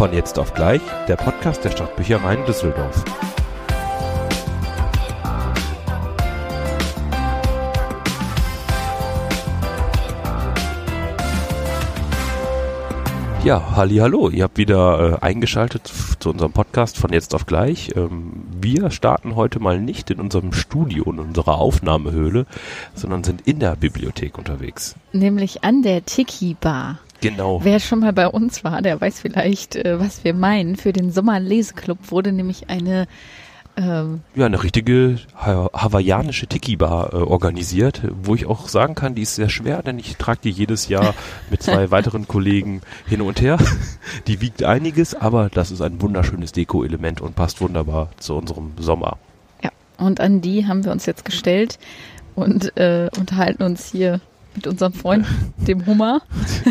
Von jetzt auf gleich, der Podcast der Stadtbüchereien Düsseldorf. Ja, halli, hallo. Ihr habt wieder äh, eingeschaltet zu unserem Podcast von jetzt auf gleich. Ähm, wir starten heute mal nicht in unserem Studio, in unserer Aufnahmehöhle, sondern sind in der Bibliothek unterwegs. Nämlich an der Tiki Bar. Genau. Wer schon mal bei uns war, der weiß vielleicht, äh, was wir meinen. Für den Sommerleseklub wurde nämlich eine ähm, Ja, eine richtige ha hawaiianische Tiki-Bar äh, organisiert, wo ich auch sagen kann, die ist sehr schwer, denn ich trage die jedes Jahr mit zwei weiteren Kollegen hin und her. Die wiegt einiges, aber das ist ein wunderschönes Deko-Element und passt wunderbar zu unserem Sommer. ja, und an die haben wir uns jetzt gestellt und äh, unterhalten uns hier mit unserem Freund, dem Hummer.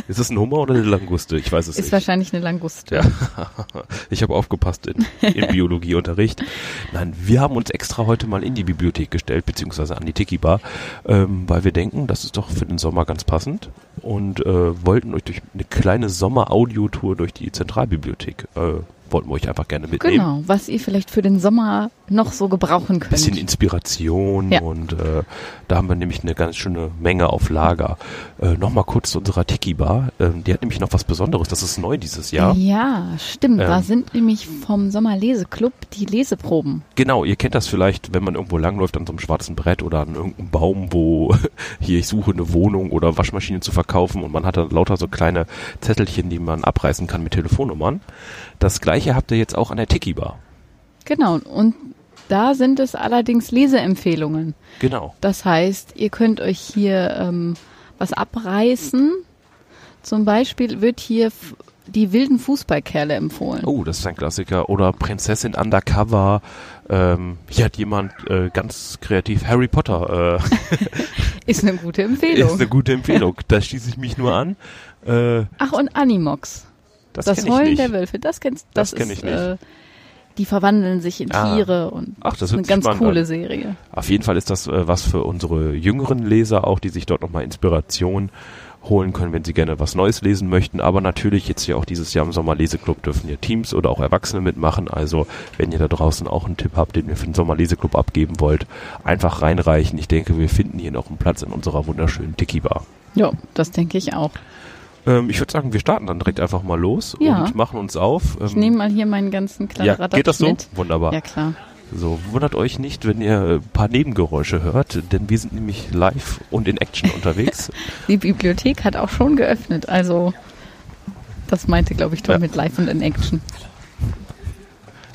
Ist es ein Hummer oder eine Languste? Ich weiß es Ist nicht. wahrscheinlich eine Languste. Ja, ich habe aufgepasst in, im Biologieunterricht. Nein, wir haben uns extra heute mal in die Bibliothek gestellt, beziehungsweise an die Tiki-Bar, ähm, weil wir denken, das ist doch für den Sommer ganz passend und äh, wollten euch durch eine kleine Sommer-Audiotour durch die Zentralbibliothek, äh, wollten wir euch einfach gerne mitnehmen. Genau, was ihr vielleicht für den Sommer noch so gebrauchen könnt. Bisschen Inspiration Ja. und äh, da haben wir nämlich eine ganz schöne Menge auf Lager. Äh, Nochmal kurz zu unserer Tiki-Bar. Ähm, die hat nämlich noch was Besonderes. Das ist neu dieses Jahr. Ja, stimmt. da Ähm. sind nämlich vom Sommerleseklub die Leseproben. Genau, ihr kennt das vielleicht, wenn man irgendwo langläuft an so einem schwarzen Brett oder an irgendeinem Baum, wo hier ich suche eine Wohnung oder Waschmaschine zu verkaufen und man hat dann lauter so kleine Zettelchen, die man abreißen kann mit Telefonnummern. Das gleiche habt ihr jetzt auch an der Tiki-Bar. Genau, und da sind es allerdings Leseempfehlungen. Genau. Das heißt, ihr könnt euch hier ähm, was abreißen. Zum Beispiel wird hier die wilden Fußballkerle empfohlen. Oh, das ist ein Klassiker. Oder Prinzessin Undercover. Ähm, hier hat jemand äh, ganz kreativ Harry Potter. Äh, Ist eine gute Empfehlung. ist eine gute Empfehlung. Da schließe ich mich nur an. Äh, Ach, und Animox. das Das, Heulen nicht. der Wölfe. Das kennst Das das kenn ist, ich nicht. Die verwandeln sich in Ah. Tiere und Ach, das ist eine ganz coole an. Serie. Auf jeden Fall ist das äh, was für unsere jüngeren Leser auch, die sich dort nochmal Inspiration holen können, wenn sie gerne was Neues lesen möchten. Aber natürlich jetzt hier auch dieses Jahr im Sommerleseklub dürfen hier Teams oder auch Erwachsene mitmachen. Also wenn ihr da draußen auch einen Tipp habt, den ihr für den Sommerleseklub abgeben wollt, einfach reinreichen. Ich denke, wir finden hier noch einen Platz in unserer wunderschönen Tiki-Bar. Ja, das denke ich auch. Ähm, ich würde sagen, wir starten dann direkt einfach mal los Ja. und machen uns auf. Ich Ähm, nehme mal hier meinen ganzen kleinen ja, geht das so? mit. Wunderbar. Ja, klar. So, wundert euch nicht, wenn ihr ein paar Nebengeräusche hört, denn wir sind nämlich live und in Action unterwegs. Die Bibliothek hat auch schon geöffnet, also das meinte, glaube ich, Tom Ja. mit Live und in Action.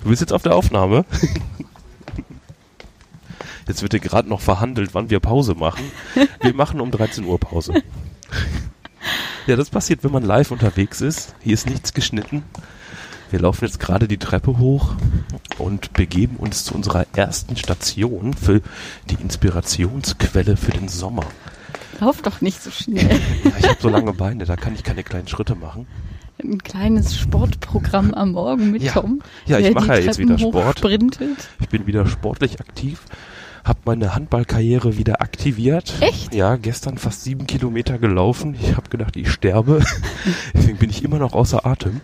Du bist jetzt auf der Aufnahme. Jetzt wird hier gerade noch verhandelt, wann wir Pause machen. Wir machen um 13 Uhr Pause. Ja, das passiert, wenn man live unterwegs ist. Hier ist nichts geschnitten. Wir laufen jetzt gerade die Treppe hoch und begeben uns zu unserer ersten Station für die Inspirationsquelle für den Sommer. Lauf doch nicht so schnell. Ja, ich habe so lange Beine, da kann ich keine kleinen Schritte machen. Ein kleines Sportprogramm am Morgen mit Ja. Tom. Ja, ich mache ja jetzt wieder Sport. Ich bin wieder sportlich aktiv, habe meine Handballkarriere wieder aktiviert. Echt? Ja, gestern fast sieben Kilometer gelaufen. Ich habe gedacht, ich sterbe. Deswegen bin ich immer noch außer Atem.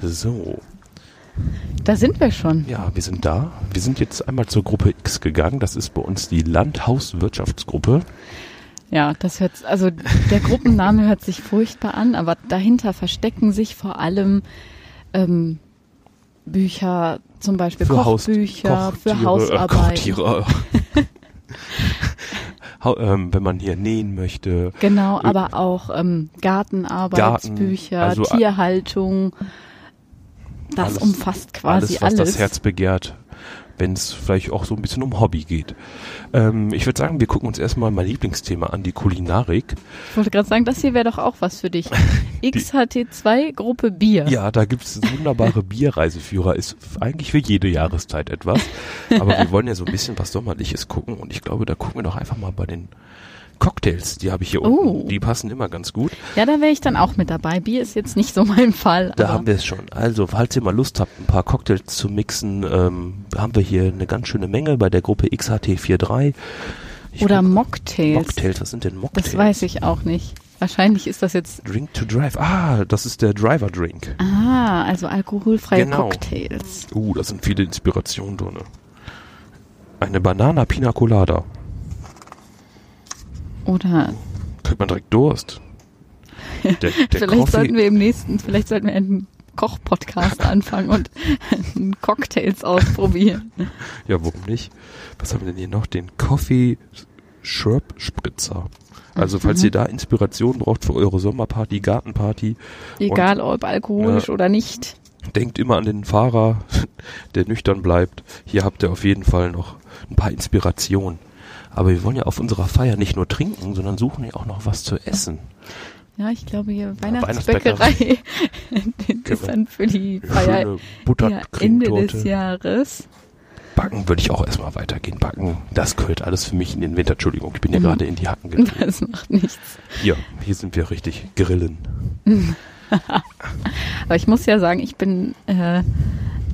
So, Da sind wir schon. ja, wir sind da. Wir sind jetzt einmal zur Gruppe X gegangen. Das ist bei uns die Landhauswirtschaftsgruppe. Ja, das hört, also der Gruppenname hört sich furchtbar an, aber dahinter verstecken sich vor allem ähm, Bücher, zum Beispiel Haus- Kochbücher, für Kochtiere, äh, Hausarbeit. Kochtiere. Ähm, wenn man hier nähen möchte. Genau, aber auch ähm, Gartenarbeitsbücher, Garten, also, äh, Tierhaltung. Das alles- umfasst quasi alles, alles. was das Herz begehrt, wenn es vielleicht auch so ein bisschen um Hobby geht. Ähm, ich würde sagen, wir gucken uns erstmal mein Lieblingsthema an, die Kulinarik. Ich wollte gerade sagen, das hier wäre doch auch was für dich. XHT2 Gruppe Bier. Ja, da gibt's wunderbare Bierreiseführer, ist eigentlich für jede Jahreszeit etwas. Aber wir wollen ja so ein bisschen was Sommerliches gucken und ich glaube, da gucken wir doch einfach mal bei den Cocktails, die habe ich hier Oh. unten. Die passen immer ganz gut. Ja, da wäre ich dann auch mit dabei. Bier ist jetzt nicht so mein Fall. Da haben wir es schon. Also, falls ihr mal Lust habt, ein paar Cocktails zu mixen, ähm, haben wir hier eine ganz schöne Menge bei der Gruppe XHT43. Ich Oder guck- Mocktails. Mocktails, was sind denn Mocktails? Das weiß ich auch nicht. Wahrscheinlich ist das jetzt. Drink to Drive. Ah, das ist der Driver Drink. Ah, also alkoholfreie Genau. Cocktails. Uh, da sind viele Inspirationen drin. Eine Banana Pina Colada. Oder Kriegt man direkt Durst. Der, der vielleicht Coffee, sollten wir im nächsten, vielleicht sollten wir einen Koch-Podcast anfangen und Cocktails ausprobieren. Ja, warum nicht? Was haben wir denn hier noch? Den Coffee Shrub Spritzer. Also, falls Mhm. ihr da Inspiration braucht für eure Sommerparty, Gartenparty, Egal ob alkoholisch Ja. oder nicht. denkt immer an den Fahrer, der nüchtern bleibt. Hier habt ihr auf jeden Fall noch ein paar Inspirationen. Aber wir wollen ja auf unserer Feier nicht nur trinken, sondern suchen ja auch noch was zu essen. Ja, ich glaube hier Weihnachtsbäckerei. Ist dann für die Feier ja, Ende des. Jahres. Backen würde ich auch erstmal weitergehen. Backen, das gehört alles für mich in den Winter. Entschuldigung, ich bin ja Mhm. gerade in die Hacken getreten. Das macht nichts. Hier, hier sind wir richtig grillen. Aber ich muss ja sagen, ich bin äh,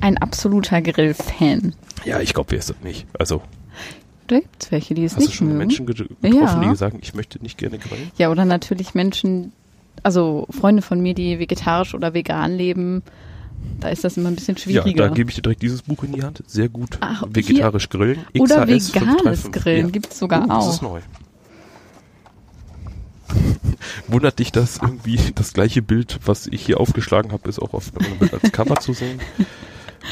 ein absoluter Grill-Fan. Ja, ich glaube, wir ist das nicht. Also, Da gibt es welche, die es hast du nicht schon mögen. Menschen ge- getroffen, Ja. die sagen, ich möchte nicht gerne grillen? Ja, oder natürlich Menschen, also Freunde von mir, die vegetarisch oder vegan leben. Da ist das immer ein bisschen Ja, schwieriger. da gebe ich dir direkt dieses Buch in die Hand. Sehr gut. Ach, Vegetarisch grillen. oder XHS veganes 535. Grillen Ja. gibt's sogar Oh, das auch. ist neu. Wundert dich, dass irgendwie das gleiche Bild, was ich hier aufgeschlagen habe, ist auch auf einem Bild als Cover zu sehen.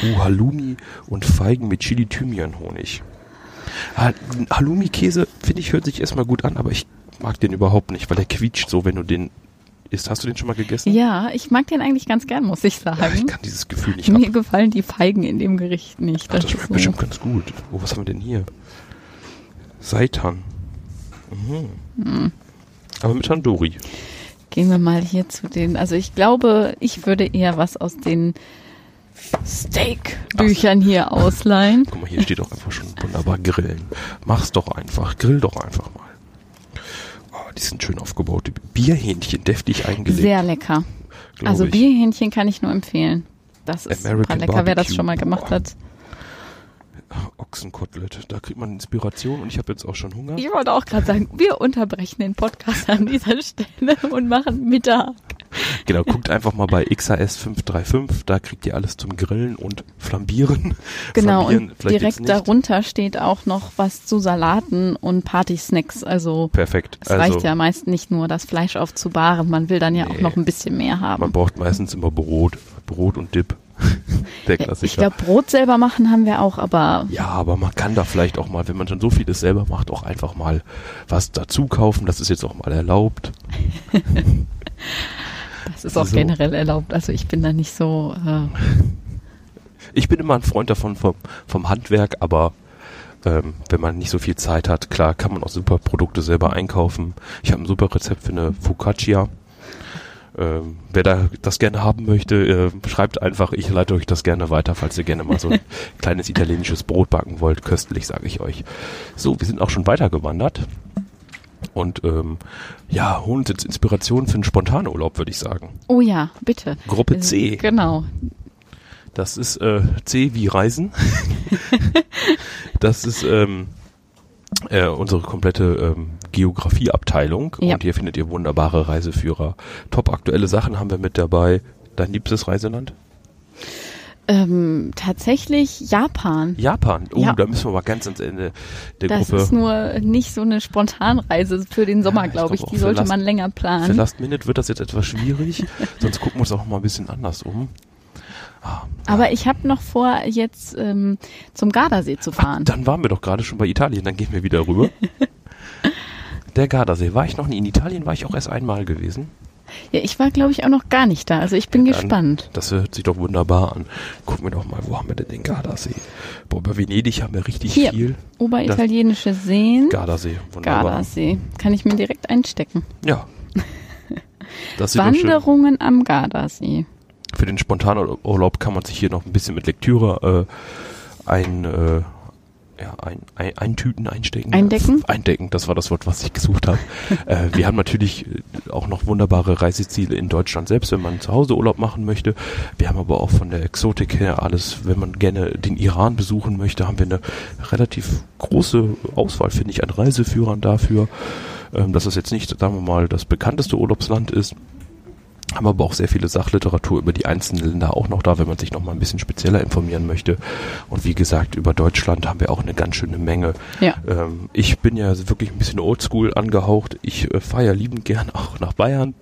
Uh, Halloumi und Feigen mit Chili Thymian Honig. Ha- Halloumi-Käse, finde ich, hört sich erstmal gut an, aber ich mag den überhaupt nicht, weil der quietscht so, wenn du den isst. Hast du den schon mal gegessen? Ja, ich mag den eigentlich ganz gern, muss ich Ja, ich sagen. kann dieses Gefühl nicht ab. Mir gefallen die Feigen in dem Gericht nicht. Ach, das ist schmeckt so- bestimmt ganz gut. Oh, was haben wir denn hier? Seitan. Mhm. Hm. Aber mit Tandoori. Gehen wir mal hier zu den, also ich glaube, ich würde eher was aus den Steak-Büchern hier ausleihen. Guck mal, hier steht auch einfach schon wunderbar Grillen. Mach's doch einfach. Grill doch einfach mal. Oh, die sind schön aufgebaut. Bierhähnchen, deftig eingelegt. Sehr lecker. Also ich. Bierhähnchen kann ich nur empfehlen. Das ist super American lecker, wer das Barbecue. schon mal gemacht Boah. hat. Ochsenkotelett. Da kriegt man Inspiration und ich habe jetzt auch schon Hunger. Ich wollte auch gerade sagen, wir unterbrechen den Podcast an dieser Stelle und machen Mittag. Genau, guckt einfach mal bei XHS 535. Da kriegt ihr alles zum Grillen und Flambieren. Genau, Flambieren und direkt darunter steht auch noch was zu Salaten und Partysnacks. Also Perfekt. es also, reicht ja meist nicht nur, das Fleisch aufzubaren. Man will dann ja auch Nee. noch ein bisschen mehr haben. Man braucht meistens immer Brot. Brot und Dip. Der Ja, Klassiker. ich glaube, Brot selber machen haben wir auch, aber Ja, aber man kann da vielleicht auch mal, wenn man schon so vieles selber macht, auch einfach mal was dazu kaufen. Das ist jetzt auch mal erlaubt. das ist auch So. generell erlaubt. Also ich bin da nicht so. Äh, Ich bin immer ein Freund davon vom, vom Handwerk, aber ähm, wenn man nicht so viel Zeit hat, klar, kann man auch super Produkte selber einkaufen. Ich habe ein super Rezept für eine Focaccia. Ähm, wer da das gerne haben möchte, äh, schreibt einfach, ich leite euch das gerne weiter, falls ihr gerne mal so ein kleines italienisches Brot backen wollt. Köstlich, sage ich euch. So, wir sind auch schon weitergewandert. Und ähm, ja, holen uns jetzt Inspiration für einen Spontanurlaub, würde ich sagen. oh ja, bitte. Gruppe Äh, C. Genau. Das ist äh, C wie Reisen. das ist ähm, äh, unsere komplette ähm, Geografieabteilung. Ja. Und hier findet ihr wunderbare Reiseführer. Top aktuelle Sachen haben wir mit dabei. Dein liebstes Reiseland? Ähm, tatsächlich Japan. Japan. Oh, Ja. da müssen wir mal ganz ans Ende der Das Gruppe. ist nur nicht so eine Spontanreise für den Sommer, Ja, ich glaube ich. glaub auch Die für sollte Last- man länger Für planen. Last Minute wird das jetzt etwas schwierig. sonst gucken wir uns auch mal ein bisschen anders um. Ah, Aber ich habe noch vor, jetzt ähm, zum Gardasee zu fahren. Dann waren wir doch gerade schon bei Italien, dann gehen wir wieder rüber. Der Gardasee. War ich noch nie in Italien, war ich auch erst einmal gewesen. Ja, ich war, glaube ich, auch noch gar nicht da. Also ich bin Dann- gespannt. Das hört sich doch wunderbar an. Gucken wir doch mal, wo haben wir denn den Gardasee? Boah, bei Venedig haben wir richtig Hier. viel. Oberitalienische Seen. Gardasee, wunderbar. Gardasee. Kann ich mir direkt einstecken. Ja. Das. Wanderungen am Gardasee. Für den Spontanurlaub kann man sich hier noch ein bisschen mit Lektüre äh, ein, äh, ja, ein, ein, eintüten, einstecken. Eindecken? Eindecken, das war das Wort, was ich gesucht habe. äh, wir haben natürlich äh, auch noch wunderbare Reiseziele in Deutschland selbst, wenn man zu Hause Urlaub machen möchte. Wir haben aber auch von der Exotik her alles, wenn man gerne den Iran besuchen möchte, haben wir eine relativ große Auswahl, finde ich, an Reiseführern dafür. ähm, dass es jetzt nicht, sagen wir mal, das bekannteste Urlaubsland ist. Haben aber auch sehr viele Sachliteratur über die einzelnen Länder auch noch da, wenn man sich noch mal ein bisschen spezieller informieren möchte. Und wie gesagt, über Deutschland haben wir auch eine ganz schöne Menge. Ja. Ähm, ich bin ja wirklich ein bisschen oldschool angehaucht. Ich äh, fahre ja liebend gern auch nach Bayern.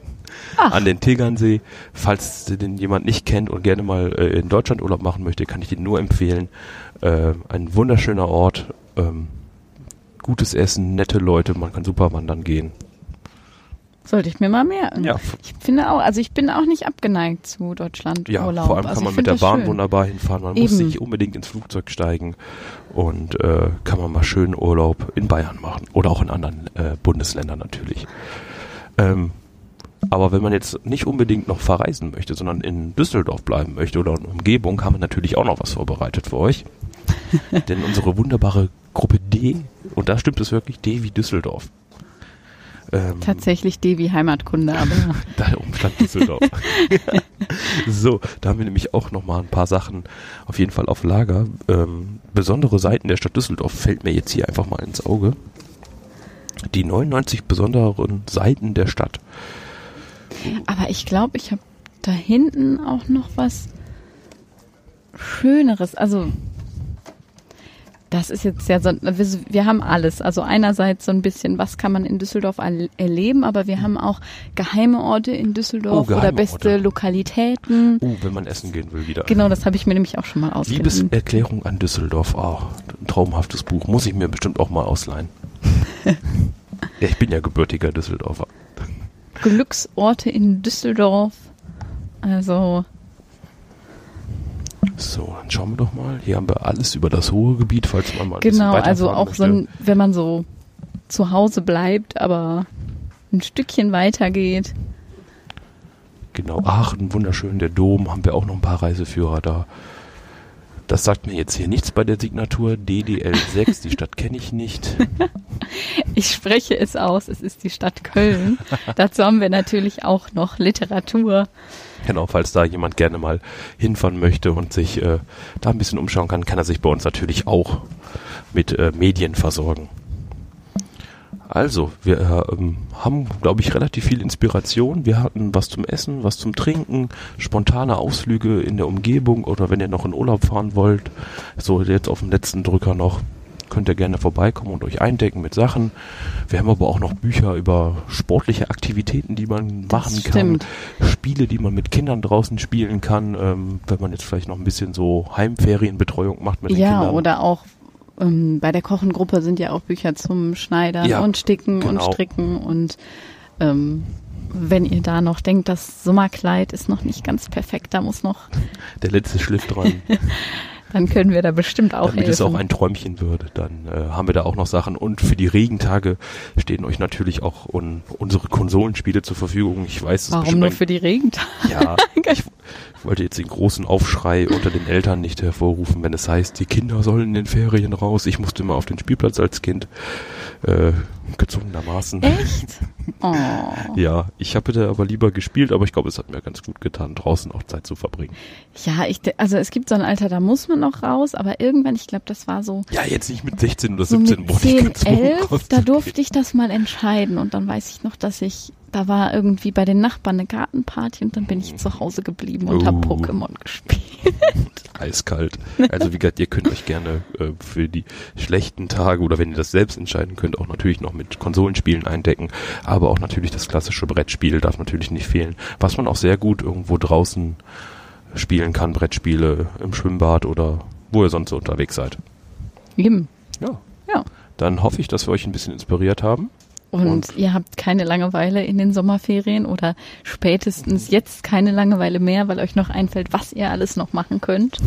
Ach. An den Tegernsee. Falls den jemand nicht kennt und gerne mal äh, in Deutschland Urlaub machen möchte, kann ich den nur empfehlen. Äh, ein wunderschöner Ort. Ähm, gutes Essen, nette Leute, man kann super wandern gehen. Sollte ich mir mal merken. Ja. Ich finde auch, also ich bin auch nicht abgeneigt zu Deutschland Ja, Urlaub. vor allem also kann man ich mit der Bahn schön. wunderbar hinfahren. Man muss Eben. nicht unbedingt ins Flugzeug steigen und äh, kann man mal schön Urlaub in Bayern machen oder auch in anderen äh, Bundesländern natürlich. Ähm, aber wenn man jetzt nicht unbedingt noch verreisen möchte, sondern in Düsseldorf bleiben möchte oder in Umgebung, haben wir natürlich auch noch was vorbereitet für euch. Denn unsere wunderbare Gruppe D, und da stimmt es wirklich, D wie Düsseldorf. Ähm, Tatsächlich D wie Heimatkunde, aber da oben stand Düsseldorf. so, da haben wir nämlich auch noch mal ein paar Sachen auf jeden Fall auf Lager. Ähm, besondere Seiten der Stadt Düsseldorf fällt mir jetzt hier einfach mal ins Auge. Die 99 besonderen Seiten der Stadt. Aber ich glaube, ich habe da hinten auch noch was Schöneres. Also, das ist jetzt ja so, wir, haben alles. Also einerseits so ein bisschen, was kann man in Düsseldorf erleben, aber wir haben auch geheime Orte in Düsseldorf Oh, oder beste Orte. Lokalitäten. Oh, wenn man essen gehen will wieder. Genau, das habe ich mir nämlich auch schon mal ausgeliehen. Liebeserklärung an Düsseldorf. Oh, ein traumhaftes Buch. Muss ich mir bestimmt auch mal ausleihen. ja, ich bin ja gebürtiger Düsseldorfer. Glücksorte in Düsseldorf. Also, So, dann schauen wir doch mal. Hier haben wir alles über das Ruhrgebiet, falls man mal genau, also auch so möchte. ein, wenn man so zu Hause bleibt, aber ein Stückchen weiter geht. Genau, Aachen, wunderschön, der Dom, haben wir auch noch ein paar Reiseführer da. Das sagt mir jetzt hier nichts bei der Signatur. DDL 6, die Stadt kenne ich nicht. Ich spreche es aus, es ist die Stadt Köln. Dazu haben wir natürlich auch noch Literatur. Genau, falls da jemand gerne mal hinfahren möchte und sich äh, da ein bisschen umschauen kann, kann er sich bei uns natürlich auch mit äh, Medien versorgen. Also, wir äh, haben, glaube ich, relativ viel Inspiration. Wir hatten was zum Essen, was zum Trinken, spontane Ausflüge in der Umgebung oder wenn ihr noch in Urlaub fahren wollt, so jetzt auf dem letzten Drücker noch, könnt ihr gerne vorbeikommen und euch eindecken mit Sachen. Wir haben aber auch noch Bücher über sportliche Aktivitäten, die man machen kann. Spiele, die man mit Kindern draußen spielen kann, ähm, wenn man jetzt vielleicht noch ein bisschen so Heimferienbetreuung macht mit den Ja, Kindern. oder auch ähm, bei der Kochengruppe sind ja auch Bücher zum Schneidern Ja, und Sticken genau. und Stricken und ähm, wenn ihr da noch denkt, das Sommerkleid ist noch nicht ganz perfekt, da muss noch, Der letzte Schliff dran, dann können wir da bestimmt auch damit helfen. es auch ein Träumchen wird. Dann äh, haben wir da auch noch Sachen. Und für die Regentage stehen euch natürlich auch un unsere Konsolenspiele zur Verfügung. Ich weiß, es Warum nur ein- für die Regentage? Ja, ich wollte jetzt den großen Aufschrei unter den Eltern nicht hervorrufen, wenn es heißt, die Kinder sollen in den Ferien raus. Ich musste immer auf den Spielplatz als Kind, äh, gezwungenermaßen. Echt? Oh. Ja, ich habe da aber lieber gespielt, aber ich glaube, es hat mir ganz gut getan, draußen auch Zeit zu verbringen. Ja, ich, also es gibt so ein Alter, da muss man noch raus, aber irgendwann, ich glaube, das war so, Ja, jetzt nicht mit 16 oder so 17 mit wurde ich 10, gezwungen, 11, da durfte ich das mal entscheiden und dann weiß ich noch, dass ich, da war irgendwie bei den Nachbarn eine Gartenparty und dann bin ich zu Hause geblieben und habe Oh. Pokémon gespielt. Eiskalt. Also wie gesagt, ihr könnt euch gerne äh, für die schlechten Tage oder wenn ihr das selbst entscheiden könnt, auch natürlich noch mit Konsolenspielen eindecken. Aber auch natürlich das klassische Brettspiel darf natürlich nicht fehlen. Was man auch sehr gut irgendwo draußen spielen kann, Brettspiele im Schwimmbad oder wo ihr sonst so unterwegs seid. Eben. Ja. Ja. Dann hoffe ich, dass wir euch ein bisschen inspiriert haben. Und, Und- ihr habt keine Langeweile in den Sommerferien oder spätestens jetzt keine Langeweile mehr, weil euch noch einfällt, was ihr alles noch machen könnt.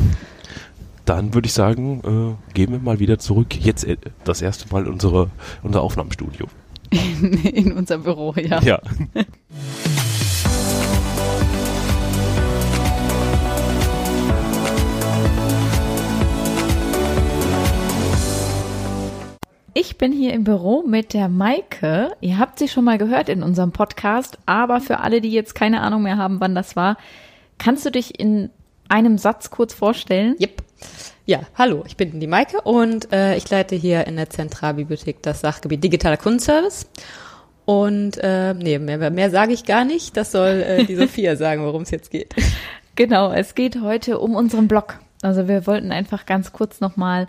Dann würde ich sagen, äh, gehen wir mal wieder zurück. Jetzt äh, das erste Mal in unsere, unser Aufnahmestudio. In, in unser Büro, ja. Ja. Ich bin hier im Büro mit der Maike. Ihr habt sie schon mal gehört in unserem Podcast, aber für alle, die jetzt keine Ahnung mehr haben, wann das war, kannst du dich in einem Satz kurz vorstellen? Yep. Ja, hallo, ich bin die Maike und äh, ich leite hier in der Zentralbibliothek das Sachgebiet Digitaler Kundenservice. Und äh, nee, mehr, mehr sage ich gar nicht. Das soll äh, die Sophia sagen, worum es jetzt geht. Genau, es geht heute um unseren Blog. Also wir wollten einfach ganz kurz nochmal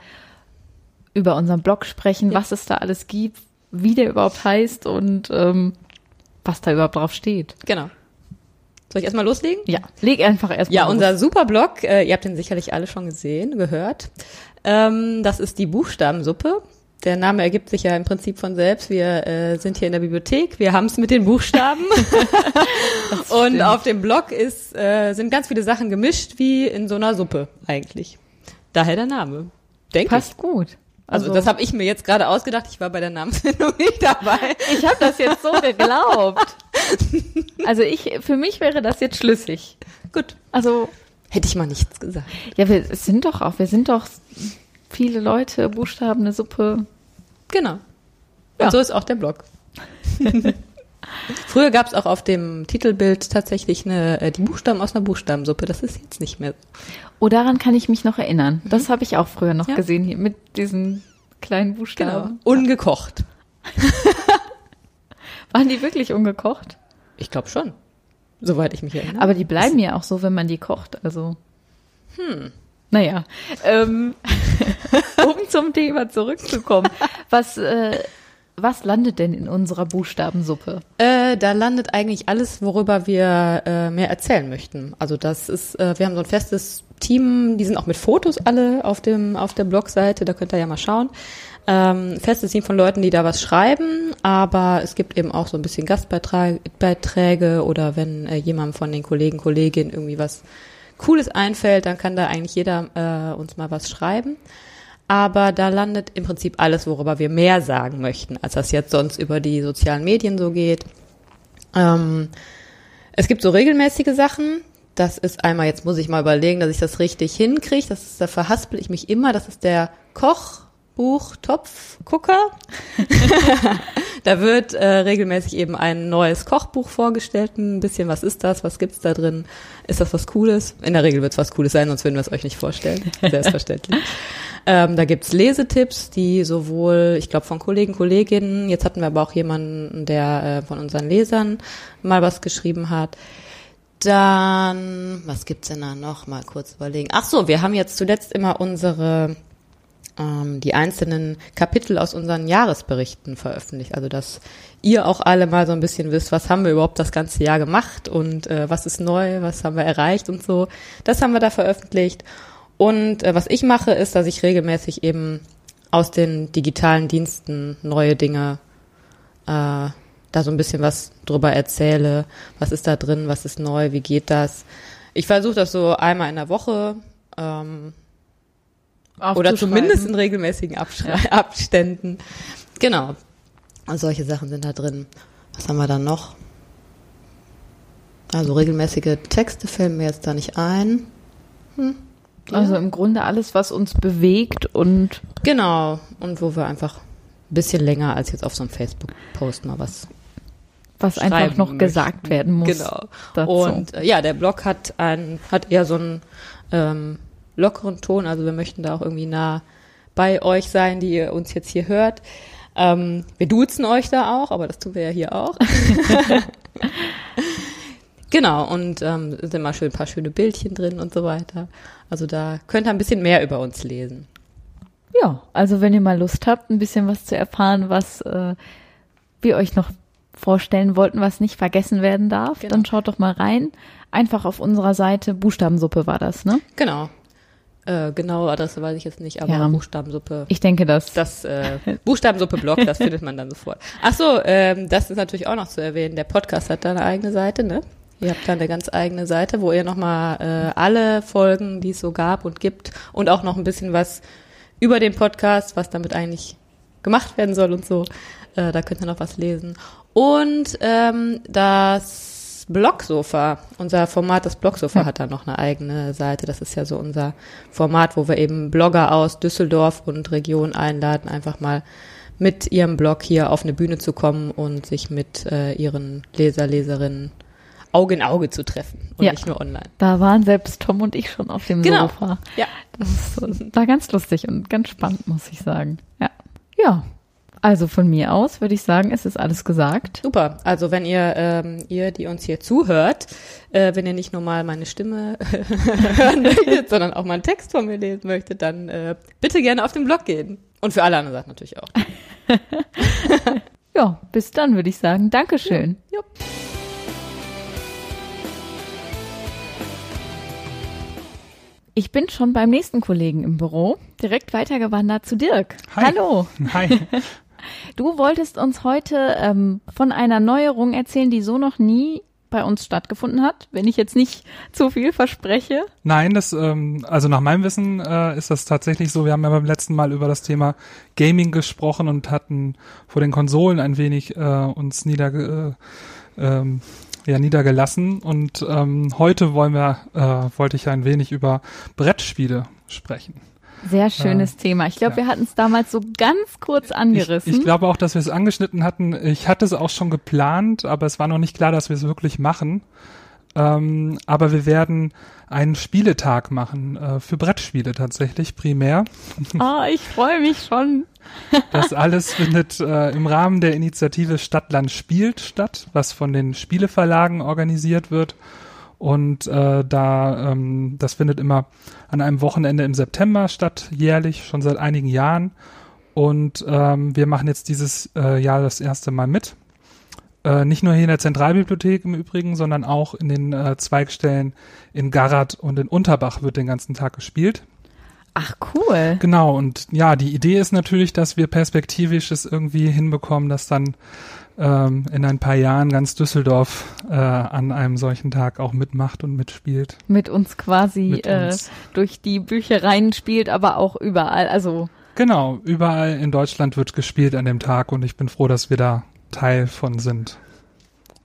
über unseren Blog sprechen, Ja. was es da alles gibt, wie der überhaupt heißt und ähm, was da überhaupt drauf steht. Genau. Soll ich erstmal loslegen? Ja, leg einfach erstmal Ja, los. unser Superblog, äh, ihr habt den sicherlich alle schon gesehen, gehört. Ähm, das ist die Buchstabensuppe. Der Name ergibt sich ja im Prinzip von selbst. Wir äh, sind hier in der Bibliothek, wir haben es mit den Buchstaben. Und auf dem Blog ist, äh, sind ganz viele Sachen gemischt, wie in so einer Suppe eigentlich. Daher der Name. Denke ich. Passt gut. Also, das habe ich mir jetzt gerade ausgedacht. Ich war bei der Namensfindung nicht dabei. ich habe das jetzt so geglaubt. Also ich, für mich wäre das jetzt schlüssig. Gut. Also Hätte ich mal nichts gesagt. ja, wir sind doch auch, wir sind doch viele Leute, Buchstaben, eine Suppe. Genau. Und Ja. so ist auch der Blog. Früher gab es auch auf dem Titelbild tatsächlich eine, äh, die Buchstaben aus einer Buchstabensuppe. Das ist jetzt nicht mehr. Oh, daran kann ich mich noch erinnern. Das habe ich auch früher noch Ja. gesehen hier mit diesen kleinen Buchstaben. Ungekocht. Waren die wirklich ungekocht? Ich glaube schon. Soweit ich mich erinnere. Aber die bleiben ja auch so, wenn man die kocht. Also. Hm. Naja. Ähm, um zum Thema zurückzukommen. Was, äh, was landet denn in unserer Buchstabensuppe? Äh, da landet eigentlich alles, worüber wir äh, mehr erzählen möchten. Also das ist, äh, wir haben so ein festes Team, die sind auch mit Fotos alle auf dem auf der Blogseite, da könnt ihr ja mal schauen. Ähm, festes Team von Leuten, die da was schreiben, aber es gibt eben auch so ein bisschen Gastbeiträge oder wenn äh, jemandem von den Kollegen, Kolleginnen irgendwie was Cooles einfällt, dann kann da eigentlich jeder äh, uns mal was schreiben. Aber da landet im Prinzip alles, worüber wir mehr sagen möchten, als das jetzt sonst über die sozialen Medien so geht. Ähm, es gibt so regelmäßige Sachen. Das ist einmal, jetzt muss ich mal überlegen, dass ich das richtig hinkriege. Das ist, da verhaspel ich mich immer. Das ist der Kochbuch-Topf-Gucker. da wird äh, regelmäßig eben ein neues Kochbuch vorgestellt. Ein bisschen, was ist das? Was gibt's da drin? Ist das was Cooles? In der Regel wird's was Cooles sein, sonst würden wir es euch nicht vorstellen. Selbstverständlich. Ähm, da gibt's Lesetipps, die sowohl, ich glaube, von Kollegen, Kolleginnen, jetzt hatten wir aber auch jemanden, der äh, von unseren Lesern mal was geschrieben hat. Dann, was gibt's denn da noch? Mal kurz überlegen. Ach so, wir haben jetzt zuletzt immer unsere ähm, die einzelnen Kapitel aus unseren Jahresberichten veröffentlicht. Also dass ihr auch alle mal so ein bisschen wisst, was haben wir überhaupt das ganze Jahr gemacht und äh, was ist neu, was haben wir erreicht und so. Das haben wir da veröffentlicht. Und äh, was ich mache, ist, dass ich regelmäßig eben aus den digitalen Diensten neue Dinge äh, da so ein bisschen was drüber erzähle. Was ist da drin, was ist neu, wie geht das? Ich versuche das so einmal in der Woche ähm, oder zumindest in regelmäßigen Abschrei Abständen. Genau. Und solche Sachen sind da drin. Was haben wir dann noch? Also regelmäßige Texte fällen mir jetzt da nicht ein. Hm. Also im Grunde alles, was uns bewegt und Genau. Und wo wir einfach ein bisschen länger als jetzt auf so einem Facebook-Post mal was was einfach noch möchten. gesagt werden muss. Genau. dazu. Und äh, ja, der Blog hat ein, hat eher so einen ähm, lockeren Ton. Also wir möchten da auch irgendwie nah bei euch sein, die ihr uns jetzt hier hört. Ähm, wir duzen euch da auch, aber das tun wir ja hier auch. genau, und ähm, sind mal schön ein paar schöne Bildchen drin und so weiter. Also da könnt ihr ein bisschen mehr über uns lesen. Ja, also wenn ihr mal Lust habt, ein bisschen was zu erfahren, was äh, wir euch noch vorstellen wollten, was nicht vergessen werden darf, Genau. dann schaut doch mal rein. Einfach auf unserer Seite, Buchstabensuppe war das, ne? Genau. Äh, genaue Adresse weiß ich jetzt nicht, aber Ja. Buchstabensuppe Ich denke das. Das äh, Buchstabensuppe-Blog, das findet man dann sofort. Ach so, ähm, das ist natürlich auch noch zu erwähnen. Der Podcast hat da eine eigene Seite, ne? Ihr habt da eine ganz eigene Seite, wo ihr nochmal äh, alle Folgen, die es so gab und gibt und auch noch ein bisschen was über den Podcast, was damit eigentlich gemacht werden soll und so. Äh, da könnt ihr noch was lesen. Und ähm, das Blogsofa, unser Format, das Blogsofa Ja. hat da noch eine eigene Seite. Das ist ja so unser Format, wo wir eben Blogger aus Düsseldorf und Region einladen, einfach mal mit ihrem Blog hier auf eine Bühne zu kommen und sich mit äh, ihren Leser, Leserinnen Auge in Auge zu treffen und Ja. nicht nur online. Da waren selbst Tom und ich schon auf dem Genau. Sofa. Ja. Das war ganz lustig und ganz spannend, muss ich sagen. Ja. Ja. Also von mir aus würde ich sagen, es ist alles gesagt. Super. Also wenn ihr, ähm, ihr, die uns hier zuhört, äh, wenn ihr nicht nur mal meine Stimme hören möchtet, sondern auch mal einen Text von mir lesen möchtet, dann äh, bitte gerne auf den Blog gehen. Und für alle anderen Sachen natürlich auch. Ja, bis dann würde ich sagen. Dankeschön. Jupp. Ich bin schon beim nächsten Kollegen im Büro, direkt weitergewandert zu Dirk. Hi. Hallo. Hi. Du wolltest uns heute ähm, von einer Neuerung erzählen, die so noch nie bei uns stattgefunden hat, wenn ich jetzt nicht zu viel verspreche. Nein, das, ähm, also nach meinem Wissen äh, ist das tatsächlich so. Wir haben ja beim letzten Mal über das Thema Gaming gesprochen und hatten vor den Konsolen ein wenig äh, uns niederge äh, ähm, ja, niedergelassen. Und ähm, heute wollen wir, äh, wollte ich ein wenig über Brettspiele sprechen. Sehr schönes Thema. Ich glaube, ja. wir hatten es damals so ganz kurz angerissen. Ich, ich glaube auch, dass wir es angeschnitten hatten. Ich hatte es auch schon geplant, aber es war noch nicht klar, dass wir es wirklich machen. Ähm, aber wir werden einen Spieletag machen, äh, für Brettspiele tatsächlich primär. Ah, ich freue mich schon. Das alles findet äh, im Rahmen der Initiative Stadtland spielt statt, was von den Spieleverlagen organisiert wird. Und äh, da ähm, das findet immer an einem Wochenende im September statt, jährlich, schon seit einigen Jahren. Und ähm, wir machen jetzt dieses äh, Jahr das erste Mal mit. Äh, nicht nur hier in der Zentralbibliothek im Übrigen, sondern auch in den äh, Zweigstellen in Garat und in Unterbach wird den ganzen Tag gespielt. Ach, cool. Genau, und ja, die Idee ist natürlich, dass wir perspektivisch es irgendwie hinbekommen, dass dann ähm, in ein paar Jahren ganz Düsseldorf äh, an einem solchen Tag auch mitmacht und mitspielt. Mit uns quasi Mit äh, uns. durch die Büchereien spielt, aber auch überall. Also Genau, überall in Deutschland wird gespielt an dem Tag und ich bin froh, dass wir da Teil von sind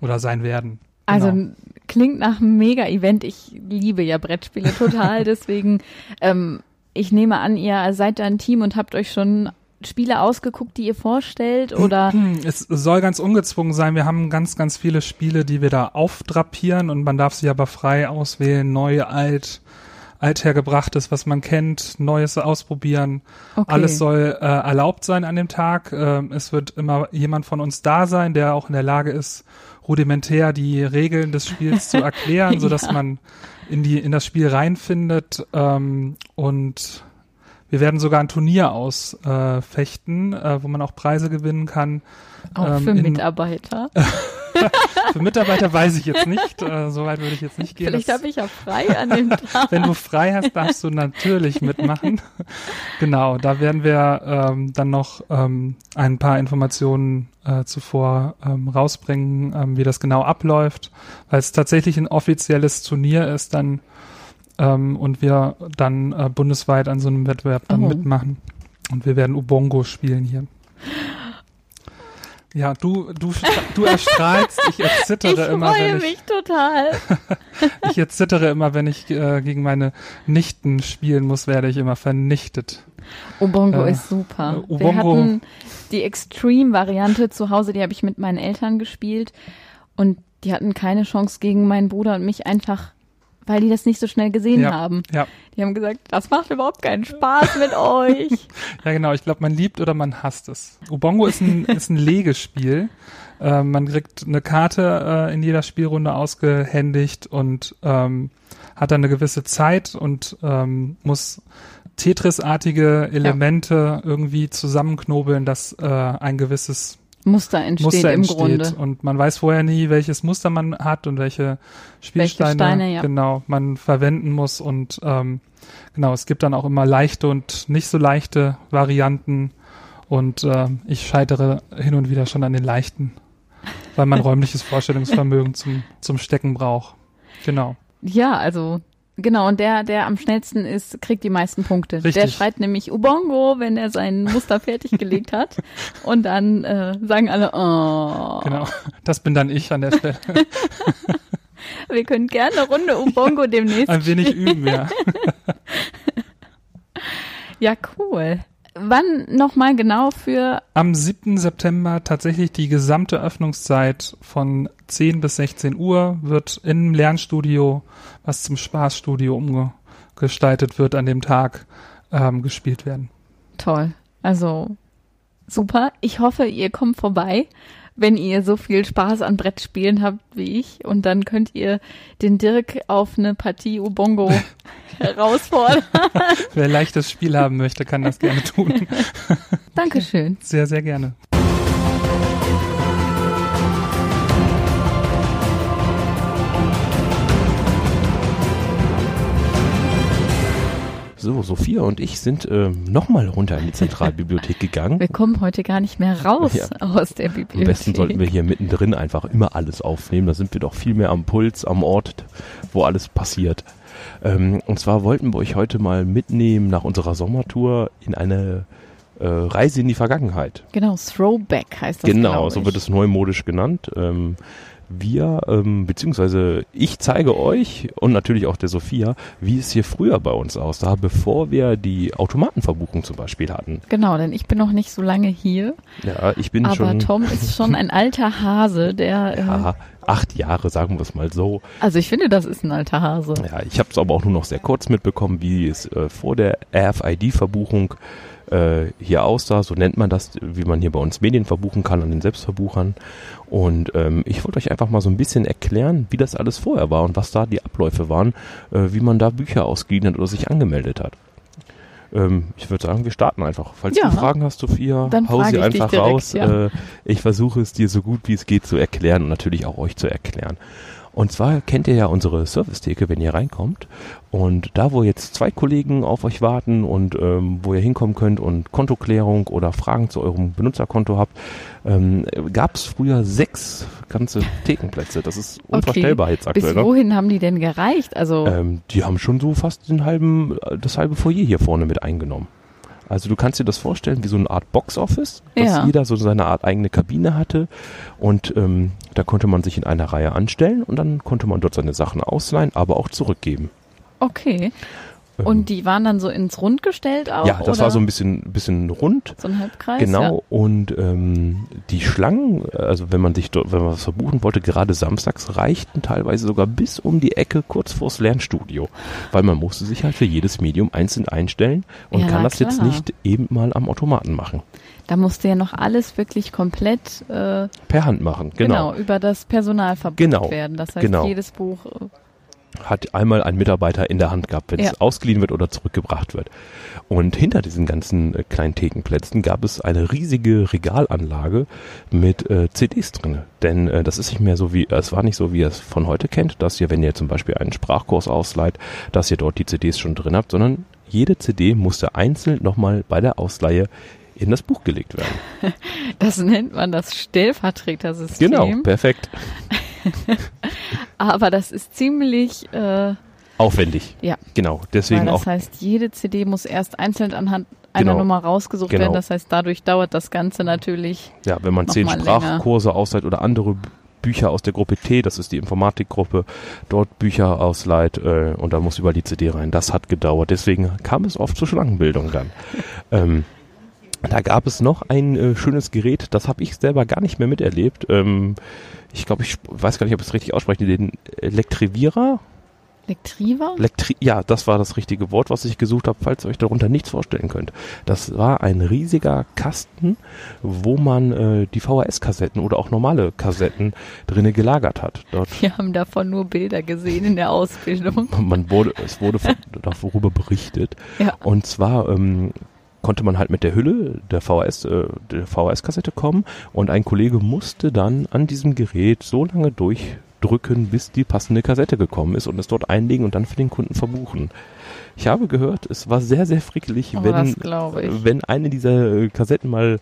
oder sein werden. Also Genau. klingt nach einem Mega-Event. Ich liebe ja Brettspiele total, deswegen ähm, ich nehme an, ihr seid da ein Team und habt euch schon Spiele ausgeguckt, die ihr vorstellt oder Es soll ganz ungezwungen sein. Wir haben ganz, ganz viele Spiele, die wir da aufdrapieren und man darf sie aber frei auswählen. Neu, alt, althergebrachtes, was man kennt, Neues ausprobieren. okay. Alles soll äh, erlaubt sein an dem Tag. Ähm, es wird immer jemand von uns da sein, der auch in der Lage ist, rudimentär die Regeln des Spiels zu erklären, sodass Ja. man in die in das Spiel reinfindet. Ähm, und wir werden sogar ein Turnier ausfechten, äh, äh, wo man auch Preise gewinnen kann. auch ähm, für in- Mitarbeiter. Für Mitarbeiter weiß ich jetzt nicht. Äh, so weit würde ich jetzt nicht gehen. Vielleicht habe ich ja frei an dem Tag. wenn du frei hast, darfst du natürlich mitmachen. genau, da werden wir ähm, dann noch ähm, ein paar Informationen äh, zuvor ähm, rausbringen, ähm, wie das genau abläuft, weil es tatsächlich ein offizielles Turnier ist dann ähm, und wir dann äh, bundesweit an so einem Wettbewerb dann Oh. mitmachen. Und wir werden Ubongo spielen hier. Ja, du, du, du erstrahlst, ich erzittere Ich immer, freue wenn ich mich total. ich jetzt zittere immer, wenn ich äh, gegen meine Nichten spielen muss, werde ich immer vernichtet. Ubongo Äh, ist super. äh, Wir Ubongo- hatten die Extreme-Variante zu Hause, die habe ich mit meinen Eltern gespielt und die hatten keine Chance gegen meinen Bruder und mich einfach, weil die das nicht so schnell gesehen Ja. haben. Ja, Die haben gesagt, das macht überhaupt keinen Spaß mit euch. ja genau. Ich glaube, man liebt oder man hasst es. Ubongo ist ein, ist ein Legespiel. Äh, man kriegt eine Karte äh, in jeder Spielrunde ausgehändigt und ähm, hat dann eine gewisse Zeit und ähm, muss Tetris-artige Elemente irgendwie zusammenknobeln, dass äh, ein gewisses Muster entsteht Muster im entsteht Grunde. und man weiß vorher nie, welches Muster man hat und welche Spielsteine Steine, ja. genau man verwenden muss und ähm, genau es gibt dann auch immer leichte und nicht so leichte Varianten und ähm, ich scheitere hin und wieder schon an den leichten, weil man räumliches Vorstellungsvermögen zum zum Stecken braucht. Genau. Ja, also genau. Und der, der am schnellsten ist, kriegt die meisten Punkte. Der Richtig. schreit nämlich Ubongo, wenn er sein Muster fertiggelegt hat. Und dann äh, sagen alle, oh. Genau. Das bin dann ich an der Stelle. Wir können gerne eine Runde Ubongo demnächst. Ein wenig üben, ja. Ja, cool. Wann nochmal genau für, Am 7. September tatsächlich die gesamte Öffnungszeit von 10 bis 16 Uhr wird im Lernstudio, was zum Spaßstudio umgestaltet wird an dem Tag, ähm, gespielt werden. toll. Also, Super. Ich hoffe, ihr kommt vorbei, wenn ihr so viel Spaß an Brettspielen habt wie ich. Und dann könnt ihr den Dirk auf eine Partie Ubongo herausfordern. Wer leichtes Spiel haben möchte, kann das gerne tun. Dankeschön. Sehr, sehr gerne. So, Sophia und ich sind ähm, nochmal runter in die Zentralbibliothek gegangen. Wir kommen heute gar nicht mehr raus Ja. aus der Bibliothek. Am besten sollten wir hier mittendrin einfach immer alles aufnehmen. Da sind wir doch viel mehr am Puls, am Ort, wo alles passiert. Ähm, und zwar wollten wir euch heute mal mitnehmen nach unserer Sommertour in eine äh, Reise in die Vergangenheit. Genau, Throwback heißt das. genau, so wird es neumodisch genannt. Ähm, wir, ähm, beziehungsweise ich zeige euch und natürlich auch der Sophia, wie es hier früher bei uns aussah, bevor wir die Automatenverbuchung zum Beispiel hatten. Genau, denn ich bin noch nicht so lange hier. Ja, ich bin aber schon Tom ist schon ein alter Hase, der. Äh, ja, acht Jahre, sagen wir es mal so. also ich finde, das ist ein alter Hase. Ja, ich habe es aber auch nur noch sehr kurz mitbekommen, wie es äh, vor der RFID-Verbuchung äh, hier aussah. So nennt man das, wie man hier bei uns Medien verbuchen kann an den Selbstverbuchern. Und ähm, ich wollte euch einfach mal so ein bisschen erklären, wie das alles vorher war und was da die Abläufe waren, äh, wie man da Bücher ausgeliehen hat oder sich angemeldet hat. Ähm, ich würde sagen, wir starten einfach. Falls Ja. du Fragen hast, Sophia, Dann hau sie einfach direkt, raus. ja. Äh, ich versuche es dir so gut wie es geht zu erklären und natürlich auch euch zu erklären. Und zwar kennt ihr ja unsere Servicetheke, wenn ihr reinkommt. Und da, wo jetzt zwei Kollegen auf euch warten und ähm, wo ihr hinkommen könnt und Kontoklärung oder Fragen zu eurem Benutzerkonto habt, ähm, gab es früher sechs ganze Thekenplätze. Das ist unvorstellbar jetzt aktuell. Bis ne? wohin haben die denn gereicht? Also Ähm, die haben schon so fast den halben, äh, das halbe Foyer hier vorne mit eingenommen. Also du kannst dir das vorstellen wie so eine Art Boxoffice, dass Ja. jeder so seine Art eigene Kabine hatte und ähm, da konnte man sich in einer Reihe anstellen und dann konnte man dort seine Sachen ausleihen, aber auch zurückgeben. okay. Ähm, Und die waren dann so ins Rund gestellt auch? ja, das oder? war so ein bisschen, bisschen rund. so ein Halbkreis. Genau, und ähm, die Schlangen, also wenn man sich dort, wenn man was verbuchen wollte, gerade samstags reichten teilweise sogar bis um die Ecke kurz vors Lernstudio, weil man musste sich halt für jedes Medium einzeln einstellen und Ja, kann das jetzt klar. nicht eben mal am Automaten machen. Ja. Da musste ja noch alles wirklich komplett äh, Per Hand machen, genau. genau. über das Personal verbucht Genau, werden. Das heißt, genau. jedes Buch äh, Hat einmal ein Mitarbeiter in der Hand gehabt, wenn Ja. es ausgeliehen wird oder zurückgebracht wird. Und hinter diesen ganzen äh, kleinen Thekenplätzen gab es eine riesige Regalanlage mit äh, CDs drinne. Denn äh, das ist nicht mehr so wie, es war nicht so, wie ihr es von heute kennt, dass ihr, wenn ihr zum Beispiel einen Sprachkurs ausleiht, dass ihr dort die CDs schon drin habt, sondern jede CD musste einzeln nochmal bei der Ausleihe in das Buch gelegt werden. das nennt man das Stellvertretersystem. Genau, perfekt. Aber das ist ziemlich, äh, Aufwendig. ja, Genau, weil deswegen das auch heißt, jede CD muss erst einzeln anhand einer Genau. Nummer rausgesucht Genau. werden. Das heißt, dadurch dauert das Ganze natürlich. Ja, wenn man zehn Sprachkurse ausleiht oder andere Bücher aus der Gruppe T, das ist die Informatikgruppe, dort Bücher ausleiht äh, und da muss überall die CD rein. Das hat gedauert. Deswegen kam es oft zur Schlangenbildung dann. ähm, da gab es noch ein äh, schönes Gerät, das habe ich selber gar nicht mehr miterlebt. Ähm, ich glaube, ich weiß gar nicht, ob ich es richtig ausspreche, den Elektrivierer. Lektriva? Elektri ja, das war das richtige Wort, was ich gesucht habe, falls ihr euch darunter nichts vorstellen könnt. Das war ein riesiger Kasten, wo man äh, die VHS-Kassetten oder auch normale Kassetten drinnen gelagert hat. Dort Wir haben davon nur Bilder gesehen in der Ausbildung. man wurde, es wurde von, darüber berichtet. Ja. Und zwar ähm, konnte man halt mit der Hülle der VHS, äh, der VHS-Kassette kommen und ein Kollege musste dann an diesem Gerät so lange durchdrücken, bis die passende Kassette gekommen ist und es dort einlegen und dann für den Kunden verbuchen. Ich habe gehört, es war sehr, sehr frickelig, Oh, wenn, wenn eine dieser äh, Kassetten mal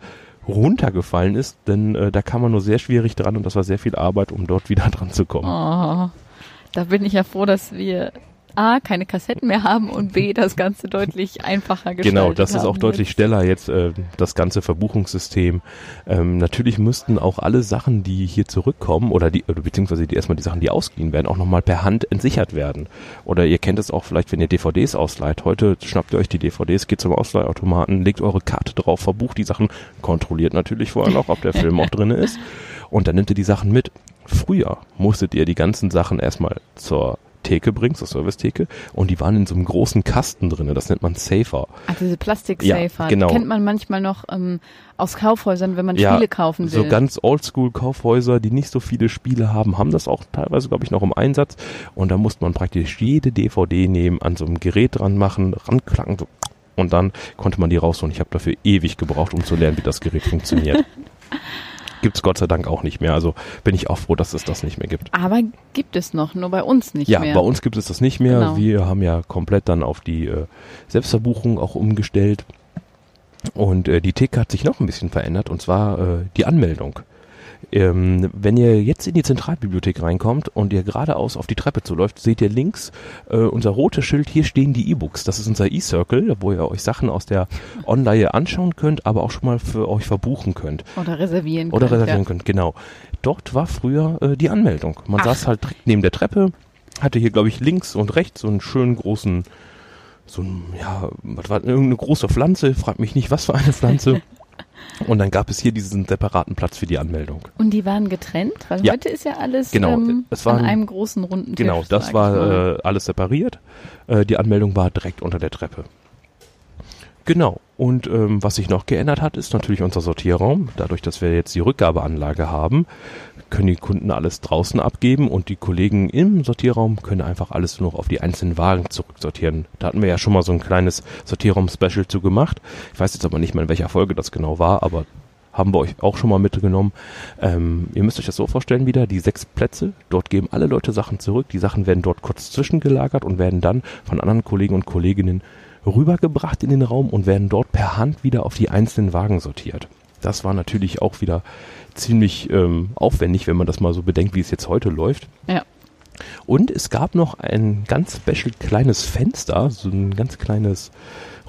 runtergefallen ist, denn äh, da kam man nur sehr schwierig dran und das war sehr viel Arbeit, um dort wieder dran zu kommen. Oh, da bin ich ja froh, dass wir A, keine Kassetten mehr haben und B, das Ganze deutlich einfacher gestaltet Genau, das ist auch deutlich schneller jetzt äh, das ganze Verbuchungssystem. Ähm, natürlich müssten auch alle Sachen, die hier zurückkommen oder die oder beziehungsweise die erstmal die Sachen, die ausgeliehen werden, auch nochmal per Hand entsichert werden. Oder ihr kennt es auch vielleicht, wenn ihr DVDs ausleiht. Heute schnappt ihr euch die DVDs, geht zum Ausleihautomaten, legt eure Karte drauf, verbucht die Sachen, kontrolliert natürlich vorher noch, ob der Film auch drin ist und dann nimmt ihr die Sachen mit. Früher musstet ihr die ganzen Sachen erstmal zur Theke bringst, zur Servicetheke, und die waren in so einem großen Kasten drinne. Das nennt man Safer. Ach, diese Plastik-Safer. Ja, genau. Die kennt man manchmal noch ähm, aus Kaufhäusern, wenn man Ja, Spiele kaufen will. So ganz Oldschool-Kaufhäuser, die nicht so viele Spiele haben, haben das auch teilweise, glaube ich, noch im Einsatz. Und da musste man praktisch jede DVD nehmen, an so einem Gerät dran machen, ranklacken, so, und dann konnte man die rausholen. Ich habe dafür ewig gebraucht, um zu lernen, wie das Gerät funktioniert. Gibt's Gott sei Dank auch nicht mehr. Also bin ich auch froh, dass es das nicht mehr gibt. Aber gibt es noch, nur bei uns nicht ja, mehr. bei uns gibt es das nicht mehr. Genau. Wir haben ja komplett dann auf die äh, Selbstverbuchung auch umgestellt. Und äh, die Theke hat sich noch ein bisschen verändert, und zwar äh, die Anmeldung. Ähm, wenn ihr jetzt in die Zentralbibliothek reinkommt und ihr geradeaus auf die Treppe zuläuft, seht ihr links äh, unser rotes Schild, hier stehen die E-Books. Das ist unser E-Circle, wo ihr euch Sachen aus der Online anschauen könnt, aber auch schon mal für euch verbuchen könnt. Oder reservieren Oder könnt, reservieren ja. könnt, genau. Dort war früher äh, die Anmeldung. Man Ach. saß halt direkt neben der Treppe, hatte hier, glaube ich, links und rechts so einen schönen großen, so ein, ja, was war irgendeine große Pflanze, frag mich nicht, was für eine Pflanze. und dann gab es hier diesen separaten Platz für die Anmeldung. Und die waren getrennt, weil Ja. heute ist ja alles Genau, ähm, es waren- an einem großen runden Tisch. Genau, das war äh, alles separiert. Äh, die Anmeldung war direkt unter der Treppe. Genau. Und ähm, was sich noch geändert hat, ist natürlich unser Sortierraum. Dadurch, dass wir jetzt die Rückgabeanlage haben, können die Kunden alles draußen abgeben und die Kollegen im Sortierraum können einfach alles nur noch auf die einzelnen Wagen zurücksortieren. Da hatten wir ja schon mal so ein kleines Sortierraum-Special zu gemacht. Ich weiß jetzt aber nicht mehr, in welcher Folge das genau war, aber haben wir euch auch schon mal mitgenommen. Ähm, ihr müsst euch das so vorstellen wieder, die sechs Plätze, dort geben alle Leute Sachen zurück, die Sachen werden dort kurz zwischengelagert und werden dann von anderen Kollegen und Kolleginnen rübergebracht in den Raum und werden dort per Hand wieder auf die einzelnen Wagen sortiert. Das war natürlich auch wieder ziemlich ähm, aufwendig, wenn man das mal so bedenkt, wie es jetzt heute läuft. Ja. Und es gab noch ein ganz special kleines Fenster, so ein ganz kleines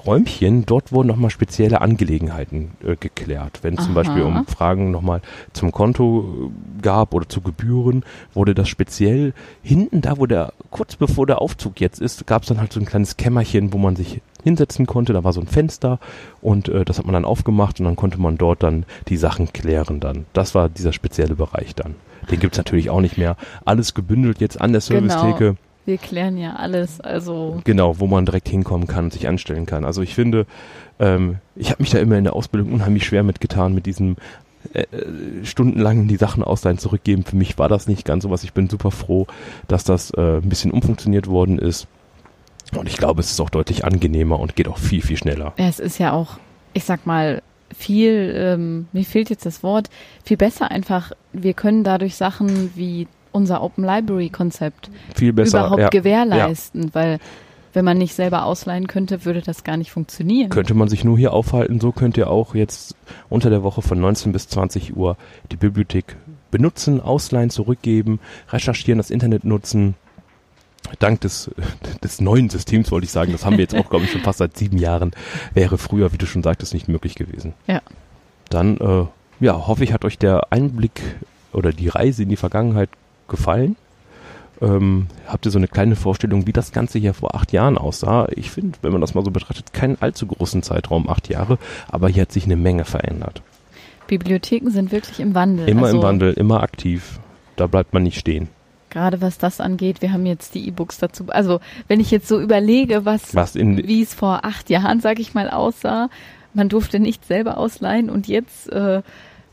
Räumchen. Dort wurden nochmal spezielle Angelegenheiten äh, geklärt. Wenn es zum. Beispiel um Fragen nochmal zum Konto äh, gab oder zu Gebühren, wurde das speziell hinten, da wo der, kurz bevor der Aufzug jetzt ist, gab es dann halt so ein kleines Kämmerchen, wo man sich hinsetzen konnte. Da war so ein Fenster und äh, das hat man dann aufgemacht und dann konnte man dort dann die Sachen klären dann. Das war dieser spezielle Bereich dann. Den gibt's natürlich auch nicht mehr. Alles gebündelt jetzt an der Genau. Servicetheke. Wir klären ja alles, also Genau, wo man direkt hinkommen kann und sich anstellen kann. Also ich finde, ähm, ich habe mich da immer in der Ausbildung unheimlich schwer mitgetan mit diesem äh, äh, stundenlang die Sachen ausleihen zurückgeben. Für mich war das nicht ganz so was. Ich bin super froh, dass das äh, ein bisschen umfunktioniert worden ist. Und ich glaube, es ist auch deutlich angenehmer und geht auch viel, viel schneller. Ja, es ist ja auch, ich sag mal, viel, ähm, mir fehlt jetzt das Wort, viel besser einfach. Wir können dadurch Sachen wie unser Open Library Konzept Viel besser. überhaupt ja. gewährleisten, weil wenn man nicht selber ausleihen könnte, würde das gar nicht funktionieren. Könnte man sich nur hier aufhalten, so könnt ihr auch jetzt unter der Woche von 19 bis 20 Uhr die Bibliothek benutzen, ausleihen, zurückgeben, recherchieren, das Internet nutzen. Dank des, des neuen Systems wollte ich sagen, das haben wir jetzt auch, glaube ich, schon fast seit sieben Jahren, wäre früher, wie du schon sagtest, nicht möglich gewesen. Ja. Dann, äh, ja, hoffe ich, hat euch der Einblick oder die Reise in die Vergangenheit gefallen. Ähm, habt ihr so eine kleine Vorstellung, wie das Ganze hier vor acht Jahren aussah? Ich finde, wenn man das mal so betrachtet, keinen allzu großen Zeitraum, acht Jahre, aber hier hat sich eine Menge verändert. Bibliotheken sind wirklich im Wandel. Immer also, im Wandel, immer aktiv. Da bleibt man nicht stehen. Gerade was das angeht, wir haben jetzt die E-Books dazu. Also wenn ich jetzt so überlege, was, Was wie es vor acht Jahren, sag ich mal, aussah, man durfte nicht selber ausleihen und jetzt äh,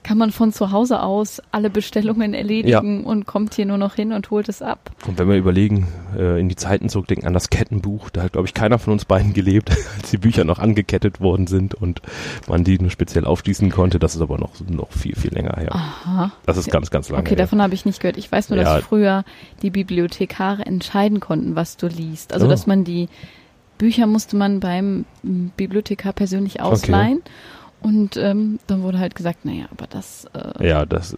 kann man von zu Hause aus alle Bestellungen erledigen und kommt hier nur noch hin und holt es ab. und wenn wir überlegen, äh, in die Zeiten zurückdenken, an das Kettenbuch, da hat, glaube ich, keiner von uns beiden gelebt, als die Bücher noch angekettet worden sind und man die nur speziell aufschließen konnte. Das ist aber noch, noch viel, viel länger her. Aha. Das ist ganz, ganz lange Okay, her. davon habe ich nicht gehört. Ich weiß nur, dass Ja. früher die Bibliothekare entscheiden konnten, was du liest. Also Oh. dass man die Bücher musste man beim m, Bibliothekar persönlich ausleihen. Und ähm, dann wurde halt gesagt, naja, aber das, äh, Ja, das,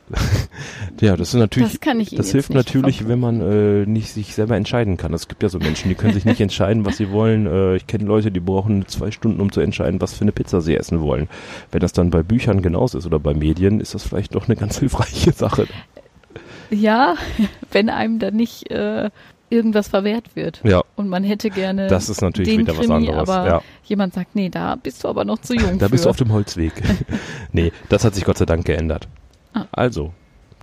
ja, das ist natürlich, das kann ich Ihnen das hilft natürlich, wenn man äh, nicht sich selber entscheiden kann. Es gibt ja so Menschen, die können sich nicht entscheiden, was sie wollen. Äh, ich kenne Leute, die brauchen zwei Stunden, um zu entscheiden, was für eine Pizza sie essen wollen. Wenn das dann bei Büchern genauso ist oder bei Medien, ist das vielleicht doch eine ganz hilfreiche Sache. Ja, wenn einem dann nicht äh, irgendwas verwehrt wird. Ja, Und man hätte gerne das ist natürlich den wieder was Krimi, anderes. aber Ja, jemand sagt, nee, da bist du aber noch zu jung da für. bist du auf dem Holzweg. nee, das hat sich Gott sei Dank geändert. Ah. Also,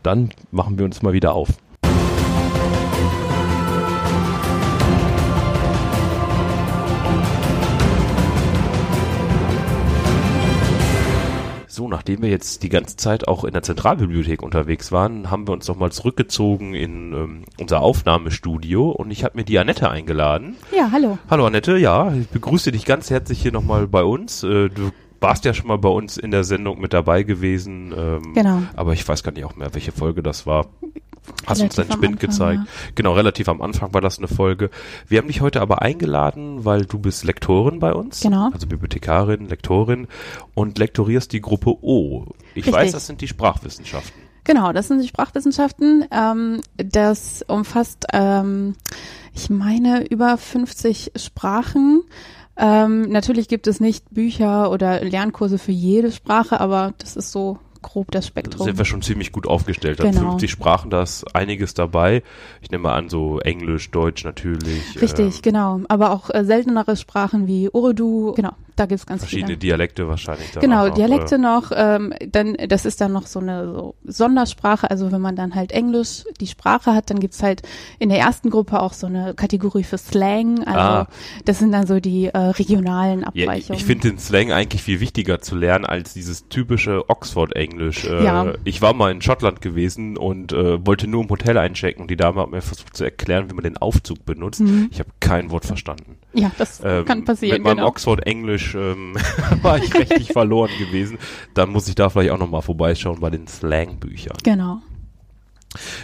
dann machen wir uns mal wieder auf. Nachdem wir jetzt die ganze Zeit auch in der Zentralbibliothek unterwegs waren, haben wir uns nochmal zurückgezogen in ähm, unser Aufnahmestudio und ich habe mir die Annette eingeladen. Ja, hallo. Hallo Annette, ja, ich begrüße dich ganz herzlich hier nochmal bei uns. Äh, du warst ja schon mal bei uns in der Sendung mit dabei gewesen. Ähm, Genau. Aber ich weiß gar nicht auch mehr, welche Folge das war. Hast uns Relativ deinen am Spind Anfang, gezeigt. ja. Genau, relativ am Anfang war das eine Folge. Wir haben dich heute aber eingeladen, weil du bist Lektorin bei uns. Genau. Also Bibliothekarin, Lektorin und lektorierst die Gruppe O. Ich Richtig. weiß, das sind die Sprachwissenschaften. Genau, das sind die Sprachwissenschaften. Ähm, das umfasst, ähm, ich meine, über 50 Sprachen. Ähm, natürlich gibt es nicht Bücher oder Lernkurse für jede Sprache, aber das ist so grob das Spektrum. sind wir schon ziemlich gut aufgestellt. Genau. 50 Sprachen, da ist einiges dabei. Ich nehme an, so Englisch, Deutsch natürlich. Richtig, ähm, genau. Aber auch äh, seltenere Sprachen wie Urdu, genau, da gibt's ganz Verschiedene viele. Dialekte wahrscheinlich. Genau, noch, Dialekte äh, noch, ähm, dann, das ist dann noch so eine so Sondersprache, also wenn man dann halt Englisch die Sprache hat, dann gibt's halt in der ersten Gruppe auch so eine Kategorie für Slang, also Ah. das sind dann so die äh, regionalen Ja, ich Abweichungen. ich finde den Slang eigentlich viel wichtiger zu lernen als dieses typische Oxford-Englisch. Äh, Ja. Ich war mal in Schottland gewesen und äh, wollte nur im Hotel einchecken und die Dame hat mir versucht zu erklären, wie man den Aufzug benutzt. Ich habe kein Wort verstanden. ja, das Ähm, Mhm. kann passieren, Mit meinem genau. Oxford-Englisch ähm, war ich rechtlich verloren gewesen. Dann muss ich da vielleicht auch nochmal vorbeischauen bei den Slang-Büchern. Genau.